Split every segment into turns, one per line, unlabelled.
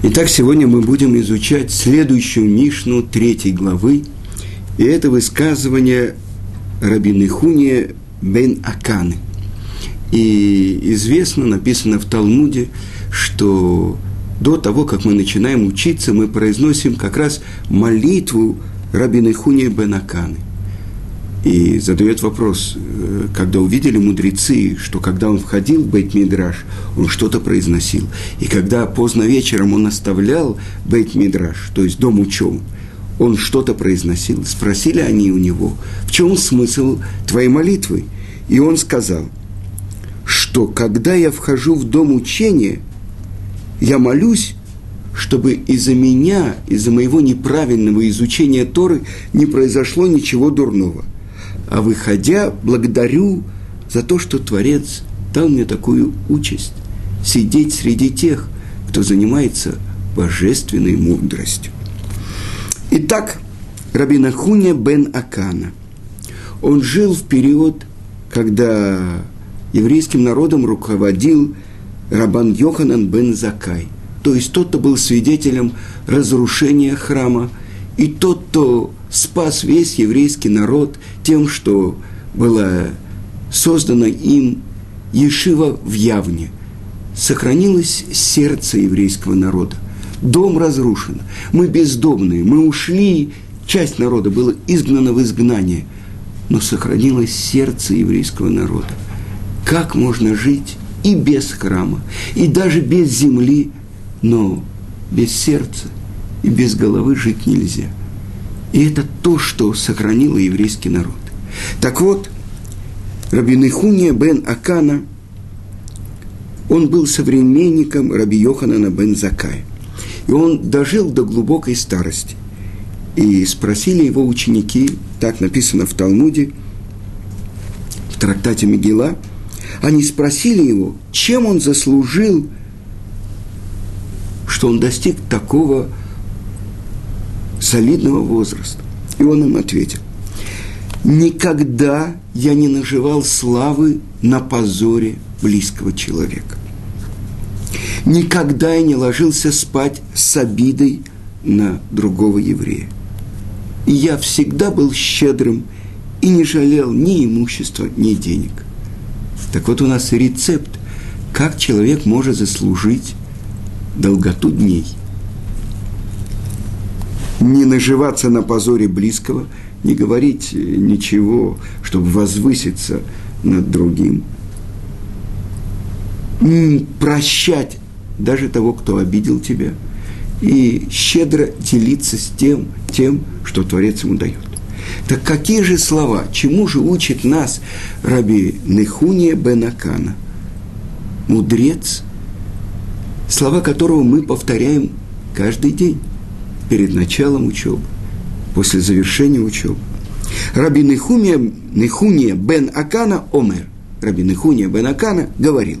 Итак, сегодня мы будем изучать следующую Мишну третьей главы. И это высказывание Рабины Хуния бен Аканы. И известно, написано в Талмуде, что до того, как мы начинаем учиться, мы произносим как раз молитву Рабины Хуния бен Аканы. И задает вопрос, э, когда увидели мудрецы, что когда он входил в бейт мидраш он что-то произносил. И когда поздно вечером он оставлял бейт мидраш то есть дом учебы, он что-то произносил. Спросили они у него, в чем смысл твоей молитвы? И он сказал, что когда я вхожу в дом учения, я молюсь, чтобы из-за меня, из-за моего неправильного изучения Торы не произошло ничего дурного – а выходя, благодарю за то, что Творец дал мне такую участь – сидеть среди тех, кто занимается божественной мудростью. Итак, Рабина Хуня бен Акана. Он жил в период, когда еврейским народом руководил Рабан Йоханан бен Закай. То есть тот, кто был свидетелем разрушения храма, и тот, кто спас весь еврейский народ тем, что было создано им Ешива в Явне. Сохранилось сердце еврейского народа. Дом разрушен. Мы бездомные. Мы ушли. Часть народа была изгнана в изгнание. Но сохранилось сердце еврейского народа. Как можно жить и без храма, и даже без земли, но без сердца и без головы жить нельзя – и это то, что сохранило еврейский народ. Так вот, Рабинихуния бен Акана, он был современником Раби Йоханана бен Закая. И он дожил до глубокой старости. И спросили его ученики, так написано в Талмуде, в трактате Мегила, они спросили его, чем он заслужил, что он достиг такого солидного возраста. И он им ответил, никогда я не наживал славы на позоре близкого человека. Никогда я не ложился спать с обидой на другого еврея. И я всегда был щедрым и не жалел ни имущества, ни денег. Так вот у нас рецепт, как человек может заслужить долготу дней – не наживаться на позоре близкого, не говорить ничего, чтобы возвыситься над другим, прощать даже того, кто обидел тебя, и щедро делиться с тем, тем, что Творец ему дает. Так какие же слова, чему же учит нас Раби Нехуния Бенакана? Мудрец, слова которого мы повторяем каждый день перед началом учебы, после завершения учебы. Раби Нехуния, Нехуния бен Акана омер. Раби Нехуния бен Акана говорил,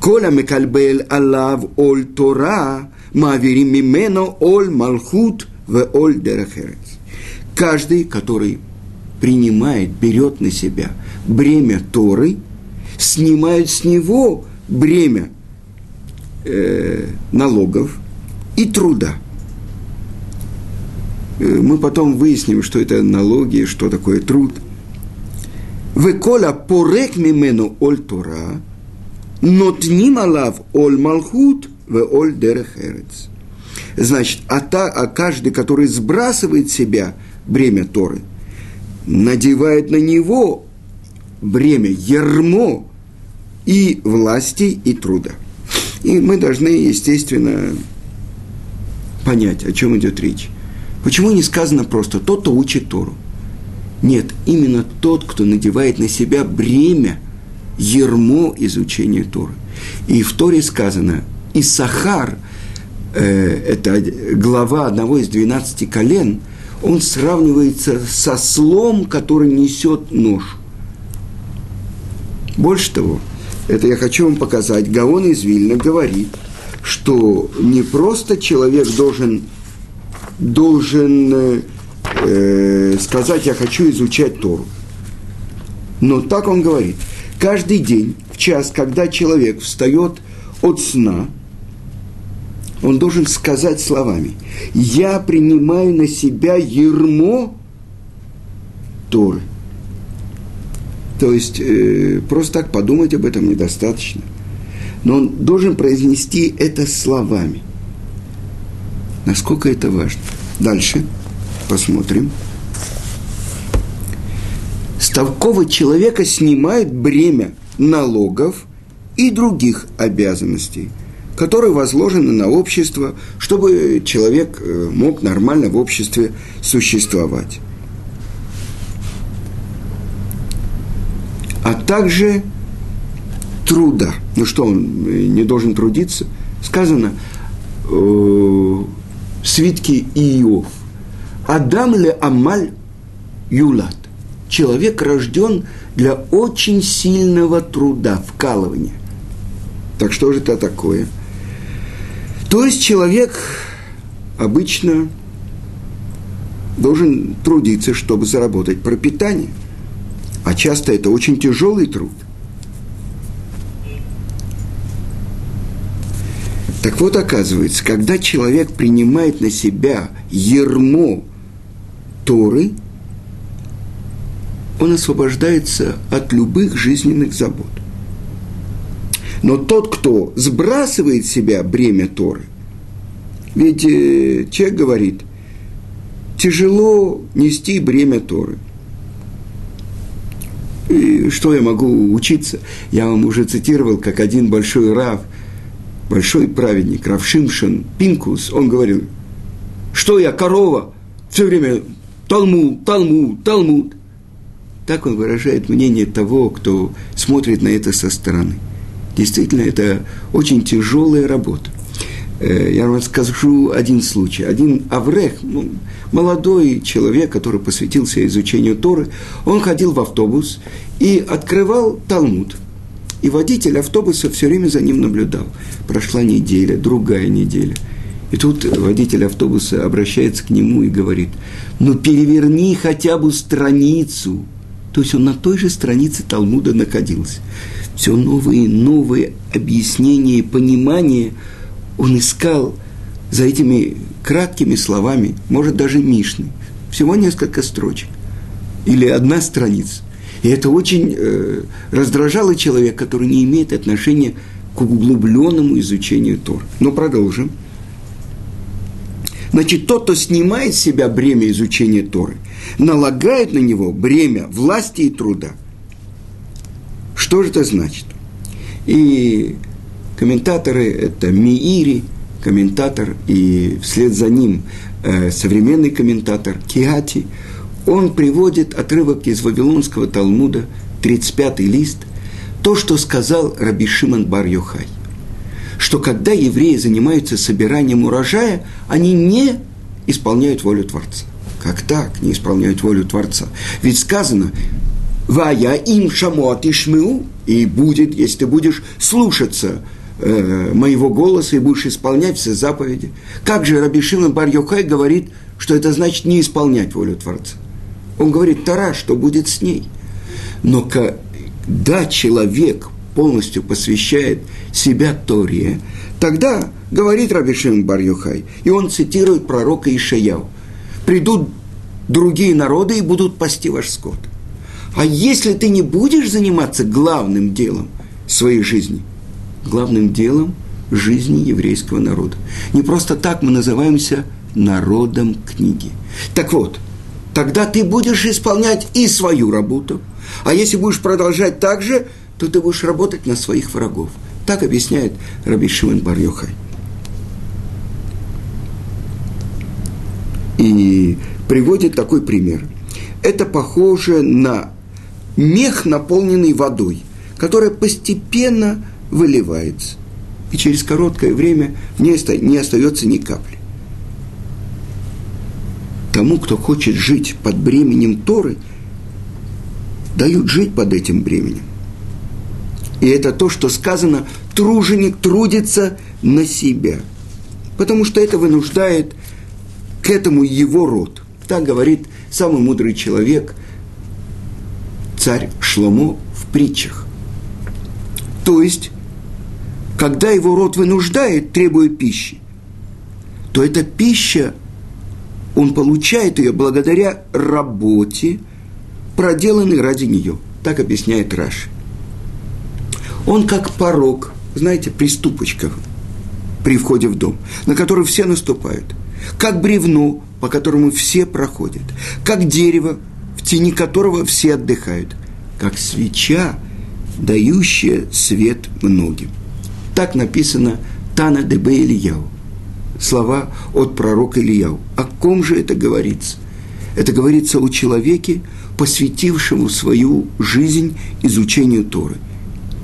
«Коля мекальбель алав оль Тора, маверим мимено оль малхут в оль дерахерец». Каждый, который принимает, берет на себя бремя Торы, снимает с него бремя э, налогов и труда – мы потом выясним, что это налоги, что такое труд. Веколя порек мимену оль Тора, нотним алав оль малхут в оль дерехерец. Значит, а, та, а каждый, который сбрасывает себя бремя Торы, надевает на него бремя, ермо и власти, и труда. И мы должны, естественно, понять, о чем идет речь. Почему не сказано просто «тот, кто учит Тору»? Нет, именно тот, кто надевает на себя бремя, ермо изучения Торы. И в Торе сказано «Исахар», э, это глава одного из двенадцати колен, он сравнивается со слом, который несет нож. Больше того, это я хочу вам показать, Гаон из Вильна говорит, что не просто человек должен должен э, сказать, я хочу изучать Тору. Но так он говорит. Каждый день, в час, когда человек встает от сна, он должен сказать словами, я принимаю на себя ермо Торы. То есть э, просто так подумать об этом недостаточно. Но он должен произнести это словами. Насколько это важно. Дальше посмотрим. С человека снимает бремя налогов и других обязанностей, которые возложены на общество, чтобы человек э, мог нормально в обществе существовать. а также труда. Ну что, он э, не должен трудиться? Сказано э, в свитке Иов. Адам ле амаль юлат. Человек рожден для очень сильного труда, вкалывания. Так что же это такое? То есть человек обычно должен трудиться, чтобы заработать пропитание – а часто это очень тяжелый труд. Так вот, оказывается, когда человек принимает на себя ермо Торы, он освобождается от любых жизненных забот. Но тот, кто сбрасывает себя бремя Торы, ведь э, человек говорит, тяжело нести бремя Торы – и что я могу учиться? Я вам уже цитировал, как один большой рав, большой праведник, Рав Шимшин Пинкус, он говорил, что я, корова, все время Талмуд, Талмуд, Талмуд. Так он выражает мнение того, кто смотрит на это со стороны. Действительно, это очень тяжелая работа. Э, я вам скажу один случай. Один Аврех, ну, молодой человек, который посвятился изучению Торы, он ходил в автобус и открывал Талмуд. И водитель автобуса все время за ним наблюдал. Прошла неделя, другая неделя. И тут водитель автобуса обращается к нему и говорит, ну переверни хотя бы страницу. То есть он на той же странице Талмуда находился. Все новые новые объяснения и понимания – он искал за этими краткими словами, может даже Мишны, всего несколько строчек или одна страница. И это очень э, раздражало человека, который не имеет отношения к углубленному изучению Тор. Но продолжим. Значит, тот, кто снимает с себя бремя изучения Торы, налагает на него бремя власти и труда. Что же это значит? И Комментаторы – это Миири, комментатор, и вслед за ним э, современный комментатор Киати. Он приводит отрывок из Вавилонского Талмуда, 35-й лист, то, что сказал Раби Шимон бар Йохай, что когда евреи занимаются собиранием урожая, они не исполняют волю Творца. Как так не исполняют волю Творца? Ведь сказано, «Вая им шамот ишмеу», и будет, если ты будешь слушаться э, моего голоса и будешь исполнять все заповеди. Как же Раби Шимон бар Йохай говорит, что это значит не исполнять волю Творца? Он говорит, Тара, что будет с ней. Но когда человек полностью посвящает себя Торе, тогда, говорит Раби Шимон бар Йохай, и он цитирует пророка Ишаяу, придут другие народы и будут пасти ваш скот. А если ты не будешь заниматься главным делом своей жизни – главным делом жизни еврейского народа. Не просто так мы называемся народом книги. Так вот, тогда ты будешь исполнять и свою работу, а если будешь продолжать так же, то ты будешь работать на своих врагов. Так объясняет Раби Шимон бар -Йохай. И приводит такой пример. Это похоже на мех, наполненный водой, которая постепенно выливается. И через короткое время не, не остается ни капли. Тому, кто хочет жить под бременем Торы, дают жить под этим бременем. И это то, что сказано, труженик трудится на себя. Потому что это вынуждает к этому его род. Так говорит самый мудрый человек, царь Шломо в притчах. То есть когда его род вынуждает, требуя пищи, то эта пища, он получает ее благодаря работе, проделанной ради нее. Так объясняет Раши. Он как порог, знаете, при ступочках при входе в дом, на который все наступают. Как бревно, по которому все проходят. Как дерево, в тени которого все отдыхают. Как свеча, дающая свет многим. Так написано Тана Дебе Ильяу. Слова от пророка Ильяу. О ком же это говорится? Это говорится о человеке, посвятившему свою жизнь изучению Торы.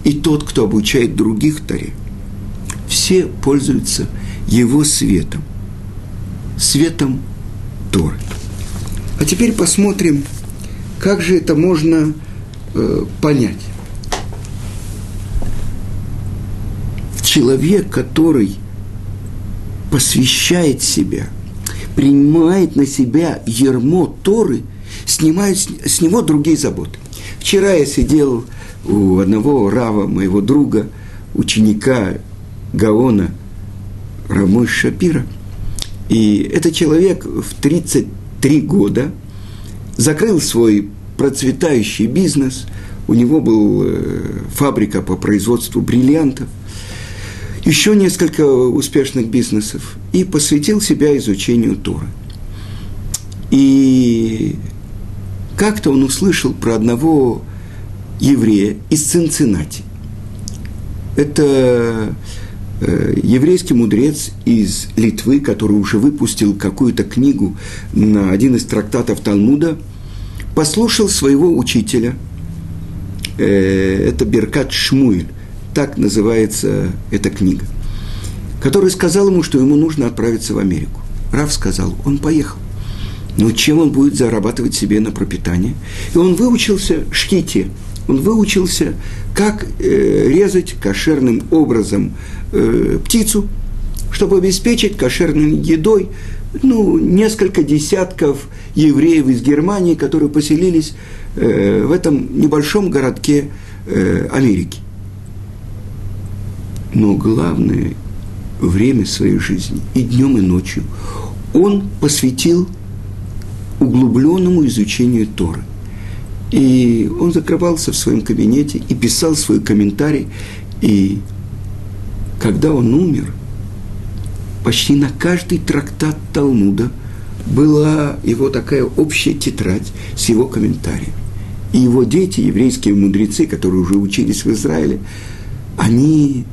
И тот, кто обучает других Торе, все пользуются его светом. Светом Торы. А теперь посмотрим, как же это можно э, понять. Человек, который посвящает себя, принимает на себя ермо Торы, снимает с него другие заботы. Вчера я сидел у одного рава, моего друга, ученика Гаона Рамой Шапира. И этот человек в 33 года закрыл свой процветающий бизнес. У него был э, фабрика по производству бриллиантов, еще несколько успешных бизнесов и посвятил себя изучению Тора. И как-то он услышал про одного еврея из Цинциннати. Это э, еврейский мудрец из Литвы, который уже выпустил какую-то книгу на один из трактатов Талмуда, послушал своего учителя, э, это Беркат Шмуэль, так называется эта книга, который сказал ему, что ему нужно отправиться в Америку. Раф сказал, он поехал. Но чем он будет зарабатывать себе на пропитание? И он выучился шките, он выучился, как э, резать кошерным образом э, птицу, чтобы обеспечить кошерной едой ну, несколько десятков евреев из Германии, которые поселились э, в этом небольшом городке э, Америки. Но главное время своей жизни и днем, и ночью он посвятил углубленному изучению Торы – и он закрывался в своем кабинете и писал свой комментарий. И когда он умер, почти на каждый трактат Талмуда была его такая общая тетрадь с его комментарием. И его дети, еврейские мудрецы, которые уже учились в Израиле, они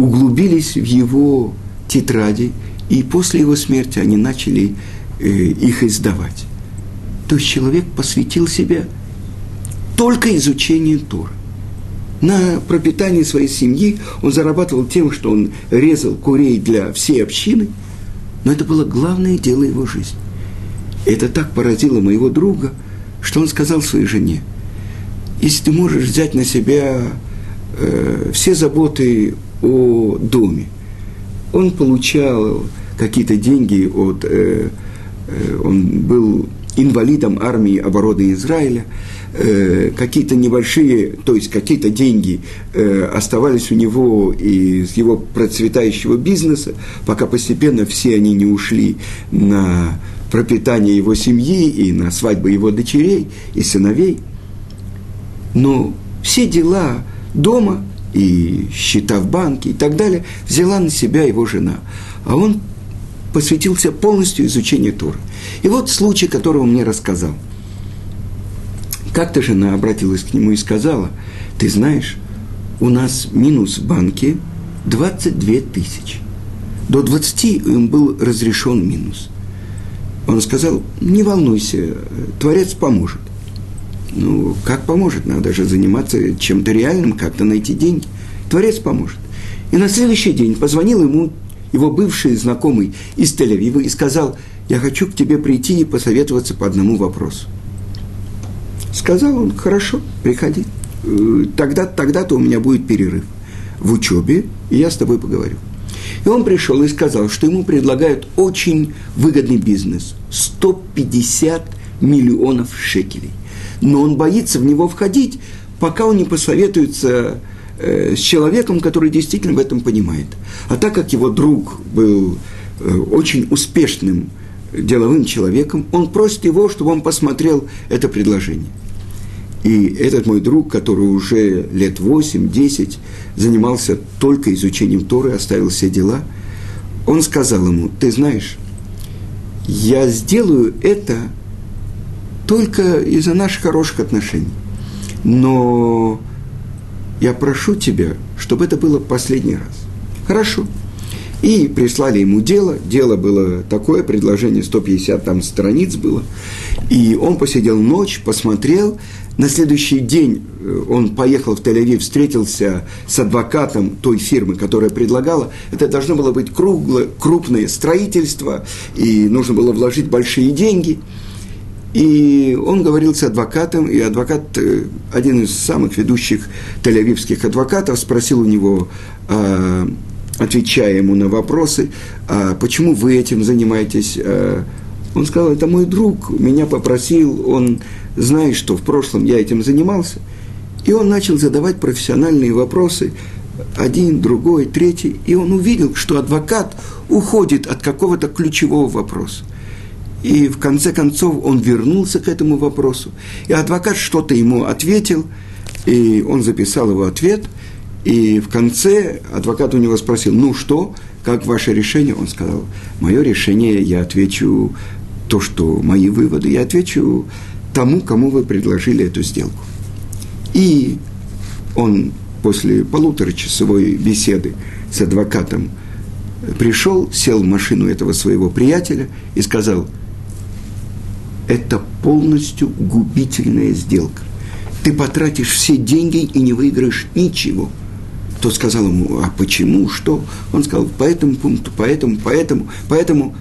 углубились в его тетради, и после его смерти они начали э, их издавать. То есть человек посвятил себя только изучению Торы. На пропитание своей семьи он зарабатывал тем, что он резал курей для всей общины, но это было главное дело его жизни. это так поразило моего друга, что он сказал своей жене, если ты можешь взять на себя э, все заботы о доме, он получал какие-то деньги от, э, э, он был инвалидам армии обороны Израиля, э, какие-то небольшие, то есть какие-то деньги э, оставались у него из его процветающего бизнеса, пока постепенно все они не ушли на пропитание его семьи и на свадьбы его дочерей и сыновей. Но все дела дома и счета в банке и так далее взяла на себя его жена. А он посвятился полностью изучению Тура. И вот случай, который он мне рассказал. Как-то жена обратилась к нему и сказала, ты знаешь, у нас минус в банке 22 тысячи. До 20 им был разрешен минус. Он сказал, не волнуйся, Творец поможет. Ну, как поможет? Надо же заниматься чем-то реальным, как-то найти деньги. Творец поможет. И на следующий день позвонил ему его бывший знакомый из Тель-Авива и сказал, я хочу к тебе прийти и посоветоваться по одному вопросу. Сказал он, хорошо, приходи. Э, тогда, тогда-то у меня будет перерыв в учебе, и я с тобой поговорю. И он пришел и сказал, что ему предлагают очень выгодный бизнес – 150 миллионов шекелей. Но он боится в него входить, пока он не посоветуется э, с человеком, который действительно в этом понимает. А так как его друг был э, очень успешным деловым человеком, он просит его, чтобы он посмотрел это предложение. И этот мой друг, который уже лет 8-10 занимался только изучением Торы, оставил все дела, он сказал ему, ты знаешь, я сделаю это только из-за наших хороших отношений. Но я прошу тебя, чтобы это было последний раз. Хорошо. И прислали ему дело. Дело было такое, предложение 150 там страниц было. И он посидел ночь, посмотрел. На следующий день э, он поехал в Тель-Авив, встретился с адвокатом той фирмы, которая предлагала. Это должно было быть круглое, крупное строительство, и нужно было вложить большие деньги – и он говорил с адвокатом, и адвокат, э, один из самых ведущих тель-авивских адвокатов, спросил у него, а, отвечая ему на вопросы, а почему вы этим занимаетесь? А, он сказал, это мой друг, меня попросил, он знает, что в прошлом я этим занимался. И он начал задавать профессиональные вопросы, один, другой, третий, и он увидел, что адвокат уходит от какого-то ключевого вопроса. И в конце концов он вернулся к этому вопросу. И адвокат что-то ему ответил, и он записал его ответ. И в конце адвокат у него спросил, ну что, как ваше решение? Он сказал, мое решение, я отвечу то, что мои выводы, я отвечу тому, кому вы предложили эту сделку. И он после полуторачасовой беседы с адвокатом пришел, сел в машину этого своего приятеля и сказал – это полностью губительная сделка. Ты потратишь все деньги и не выиграешь ничего. Тот сказал ему, а почему, что? Он сказал, по этому пункту, поэтому, поэтому, поэтому.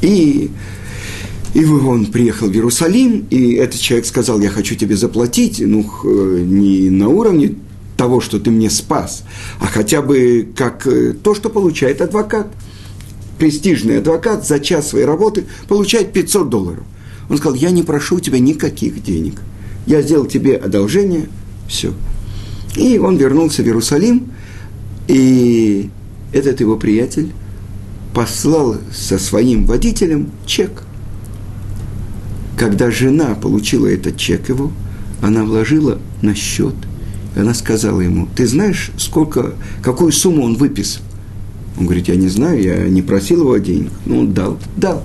И, и он приехал в Иерусалим, и этот человек сказал, я хочу тебе заплатить, ну, не на уровне того, что ты мне спас, а хотя бы как э, то, что получает адвокат – престижный адвокат за час своей работы получает 500 долларов. Он сказал, я не прошу у тебя никаких денег. Я сделал тебе одолжение, все. И он вернулся в Иерусалим, и этот его приятель послал со своим водителем чек. Когда жена получила этот чек его, она вложила на счет. Она сказала ему, ты знаешь, сколько, какую сумму он выписал? Он говорит, я не знаю, я не просил его денег. Ну, он дал, дал.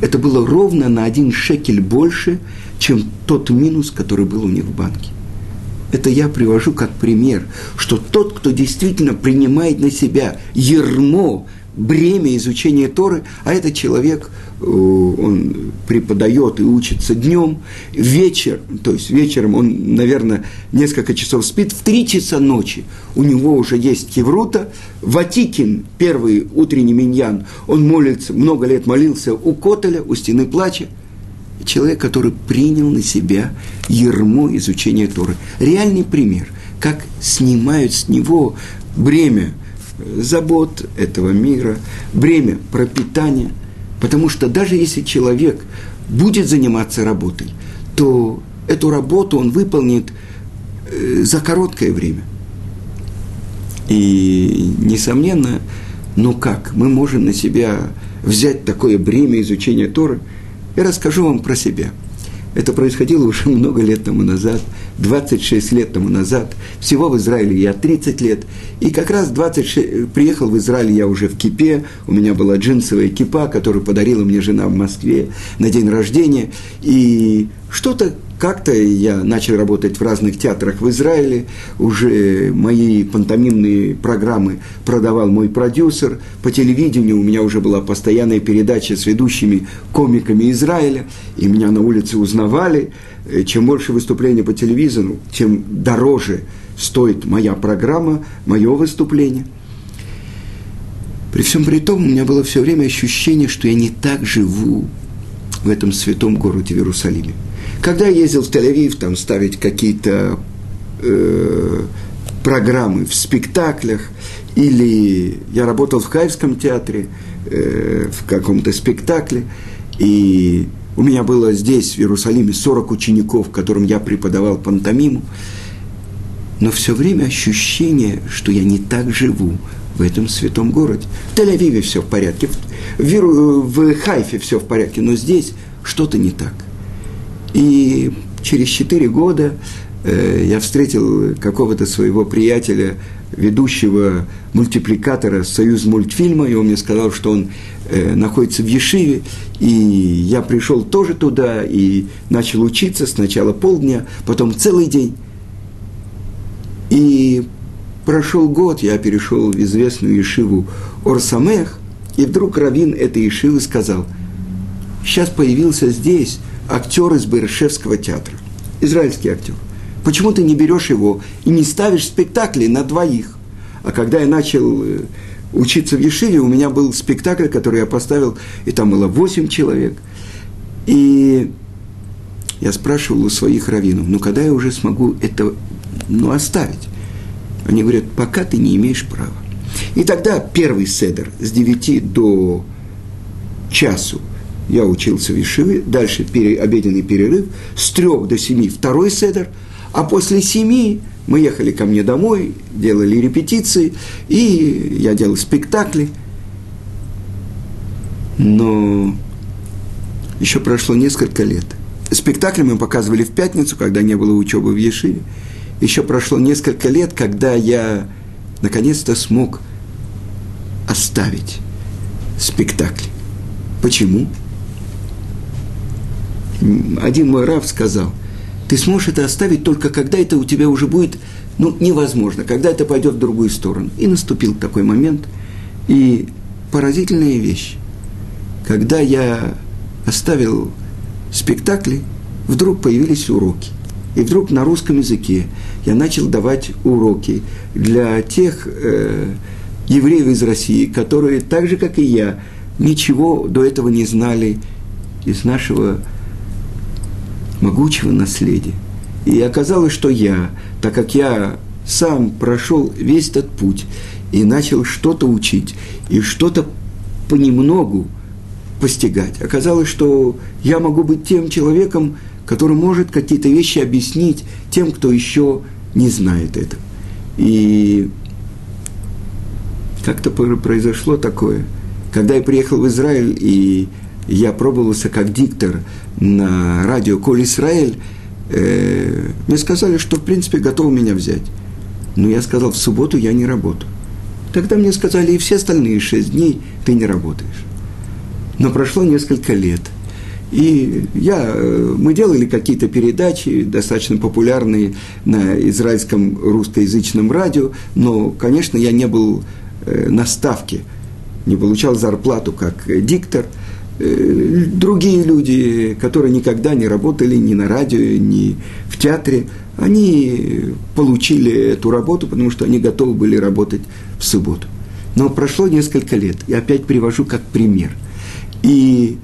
Это было ровно на один шекель больше, чем тот минус, который был у них в банке. Это я привожу как пример, что тот, кто действительно принимает на себя ермо бремя изучения Торы, а этот человек, э, он преподает и учится днем, вечер, то есть вечером он, наверное, несколько часов спит, в три часа ночи у него уже есть кеврута, Ватикин, первый утренний миньян, он молится, много лет молился у Котеля, у стены плача, человек, который принял на себя ермо изучения Торы. Реальный пример, как снимают с него бремя – забот этого мира, бремя пропитания. Потому что даже если человек будет заниматься работой, то эту работу он выполнит э, за короткое время. И, несомненно, ну как, мы можем на себя взять такое бремя изучения Торы. Я расскажу вам про себя – это происходило уже много лет тому назад, 26 лет тому назад. Всего в Израиле я 30 лет. И как раз 26, приехал в Израиль я уже в кипе. У меня была джинсовая кипа, которую подарила мне жена в Москве на день рождения. И что-то как-то я начал работать в разных театрах в Израиле, уже мои пантомимные программы продавал мой продюсер, по телевидению у меня уже была постоянная передача с ведущими комиками Израиля, и меня на улице узнавали. Э, чем больше выступлений по телевизору, тем дороже стоит моя программа, мое выступление. При всем при том, у меня было все время ощущение, что я не так живу в этом святом городе в Иерусалиме. Когда я ездил в Тель-Авив, там ставить какие-то э, программы в спектаклях, или я работал в Хайвском театре, э, в каком-то спектакле, и у меня было здесь, в Иерусалиме, 40 учеников, которым я преподавал пантомиму. но все время ощущение, что я не так живу в этом святом городе. В Тель-Авиве все в порядке, в, в Хайфе все в порядке, но здесь что-то не так. И через четыре года э, я встретил какого-то своего приятеля, ведущего мультипликатора «Союз мультфильма», и он мне сказал, что он э, находится в Ешиве, и я пришел тоже туда и начал учиться сначала полдня, потом целый день. И прошел год, я перешел в известную Ешиву Орсамех, и вдруг раввин этой Ешивы сказал, сейчас появился здесь актер из Бершевского театра, израильский актер. Почему ты не берешь его и не ставишь спектакли на двоих? А когда я начал э, учиться в Ешиве, у меня был спектакль, который я поставил, и там было восемь человек. И я спрашивал у своих раввинов, ну когда я уже смогу это ну, оставить? Они говорят, пока ты не имеешь права. И тогда первый седер с 9 до часу я учился в Ешиве, дальше пере, обеденный перерыв, с 3 до 7 второй седер, а после 7 мы ехали ко мне домой, делали репетиции, и я делал спектакли. Но еще прошло несколько лет. Спектакли мы показывали в пятницу, когда не было учебы в Ешиве. Еще прошло несколько лет, когда я наконец-то смог оставить спектакли. Почему? Один мой раб сказал, ты сможешь это оставить только когда это у тебя уже будет ну, невозможно, когда это пойдет в другую сторону. И наступил такой момент. И поразительная вещь. Когда я оставил спектакли, вдруг появились уроки. И вдруг на русском языке я начал давать уроки для тех э, евреев из России, которые так же, как и я, ничего до этого не знали из нашего могучего наследия. И оказалось, что я, так как я сам прошел весь этот путь и начал что-то учить, и что-то понемногу постигать, оказалось, что я могу быть тем человеком, который может какие-то вещи объяснить тем, кто еще не знает это. И как-то произошло такое. Когда я приехал в Израиль, и я пробовался как диктор на радио «Коль Израиль», э, мне сказали, что, в принципе, готовы меня взять. Но я сказал, в субботу я не работаю. Тогда мне сказали, и все остальные шесть дней ты не работаешь. Но прошло несколько лет – и я, э, мы делали какие-то передачи, достаточно популярные на израильском русскоязычном радио, но, конечно, я не был э, на ставке, не получал зарплату как диктор. Э, другие люди, которые никогда не работали ни на радио, ни в театре, они получили эту работу, потому что они готовы были работать в субботу. Но прошло несколько лет, и опять привожу как пример. И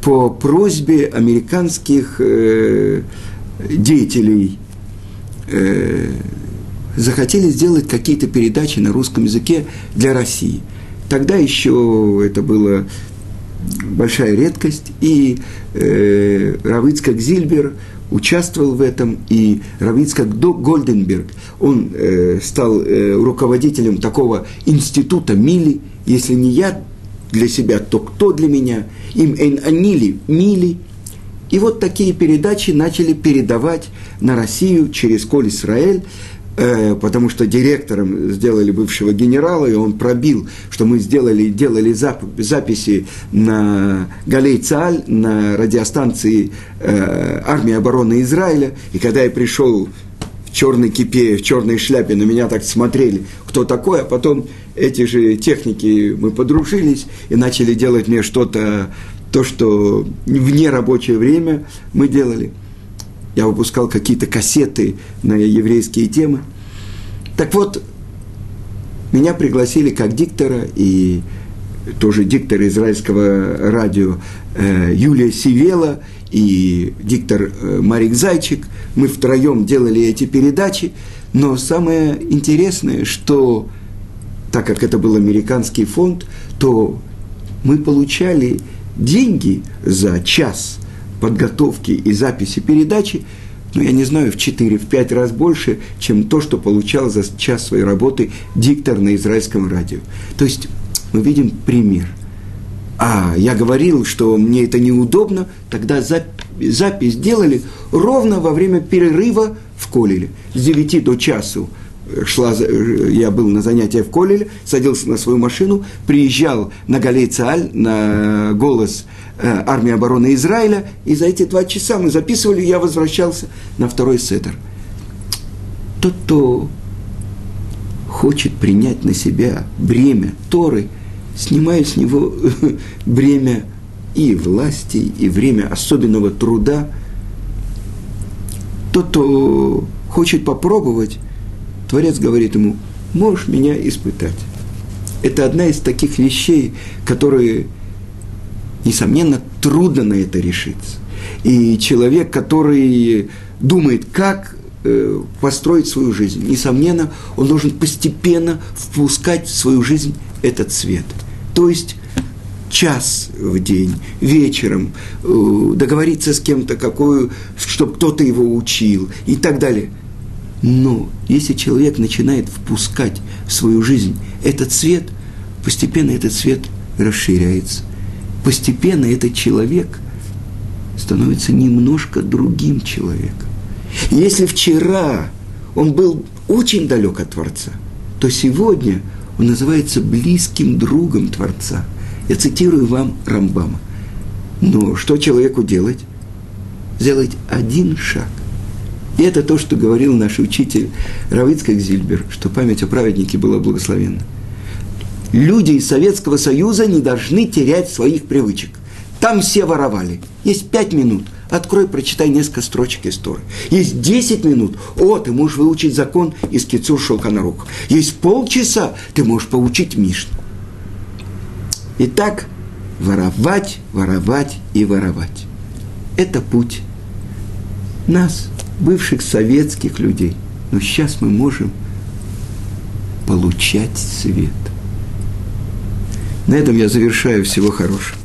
по просьбе американских э, деятелей э, захотели сделать какие-то передачи на русском языке для России. Тогда еще это было большая редкость, и э, Равицкак Зильбер участвовал в этом, и Равицкак Гольденберг, он э, стал э, руководителем такого института Мили, если не я для себя, то кто для меня? Им эйн анили, мили. И вот такие передачи начали передавать на Россию через Коль Исраэль, потому что директором сделали бывшего генерала, и он пробил, что мы сделали, делали зап, записи на Галей Цааль, на радиостанции э, армии обороны Израиля. И когда я пришел в черной кипе, в черной шляпе, на меня так смотрели, кто такой, а потом эти же техники мы подружились и начали делать мне что-то, то, что вне рабочее время мы делали. Я выпускал какие-то кассеты на еврейские темы. Так вот, меня пригласили как диктора и тоже диктор израильского радио э, Юлия Сивела и диктор э, Марик Зайчик. Мы втроем делали эти передачи. Но самое интересное, что так как это был американский фонд, то мы получали деньги за час подготовки и записи передачи ну, я не знаю, в 4, в 5 раз больше, чем то, что получал за час своей работы диктор на израильском радио. То есть мы видим пример. А я говорил, что мне это неудобно, тогда запись делали ровно во время перерыва в Колеле. С 9 до часу шла, я был на занятиях в Колеле, садился на свою машину, приезжал на Галей на голос э, армии обороны Израиля, и за эти два часа мы записывали, я возвращался на второй сеттер. Тот, кто хочет принять на себя бремя Торы, снимая с него бремя и власти, и время особенного труда, тот, кто хочет попробовать, Творец говорит ему, можешь меня испытать. Это одна из таких вещей, которые, несомненно, трудно на это решиться. И человек, который думает, как э, построить свою жизнь, несомненно, он должен постепенно впускать в свою жизнь этот свет. То есть час в день, вечером, э, договориться с кем-то, какую, чтобы кто-то его учил и так далее – но если человек начинает впускать в свою жизнь этот свет, постепенно этот свет расширяется. Постепенно этот человек становится немножко другим человеком. Если вчера он был очень далек от Творца, то сегодня он называется близким другом Творца. Я цитирую вам Рамбама. Но что человеку делать? Сделать один шаг и это то, что говорил наш учитель Равицкак Зильбер, что память о праведнике была благословенна. Люди из Советского Союза не должны терять своих привычек. Там все воровали. Есть пять минут. Открой, прочитай несколько строчек истории. Есть десять минут. О, ты можешь выучить закон из Кицур Шелканарук. Есть полчаса, ты можешь поучить Мишну. Итак, воровать, воровать и воровать. Это путь нас – бывших советских людей. Но сейчас мы можем получать свет. На этом я завершаю. Всего хорошего.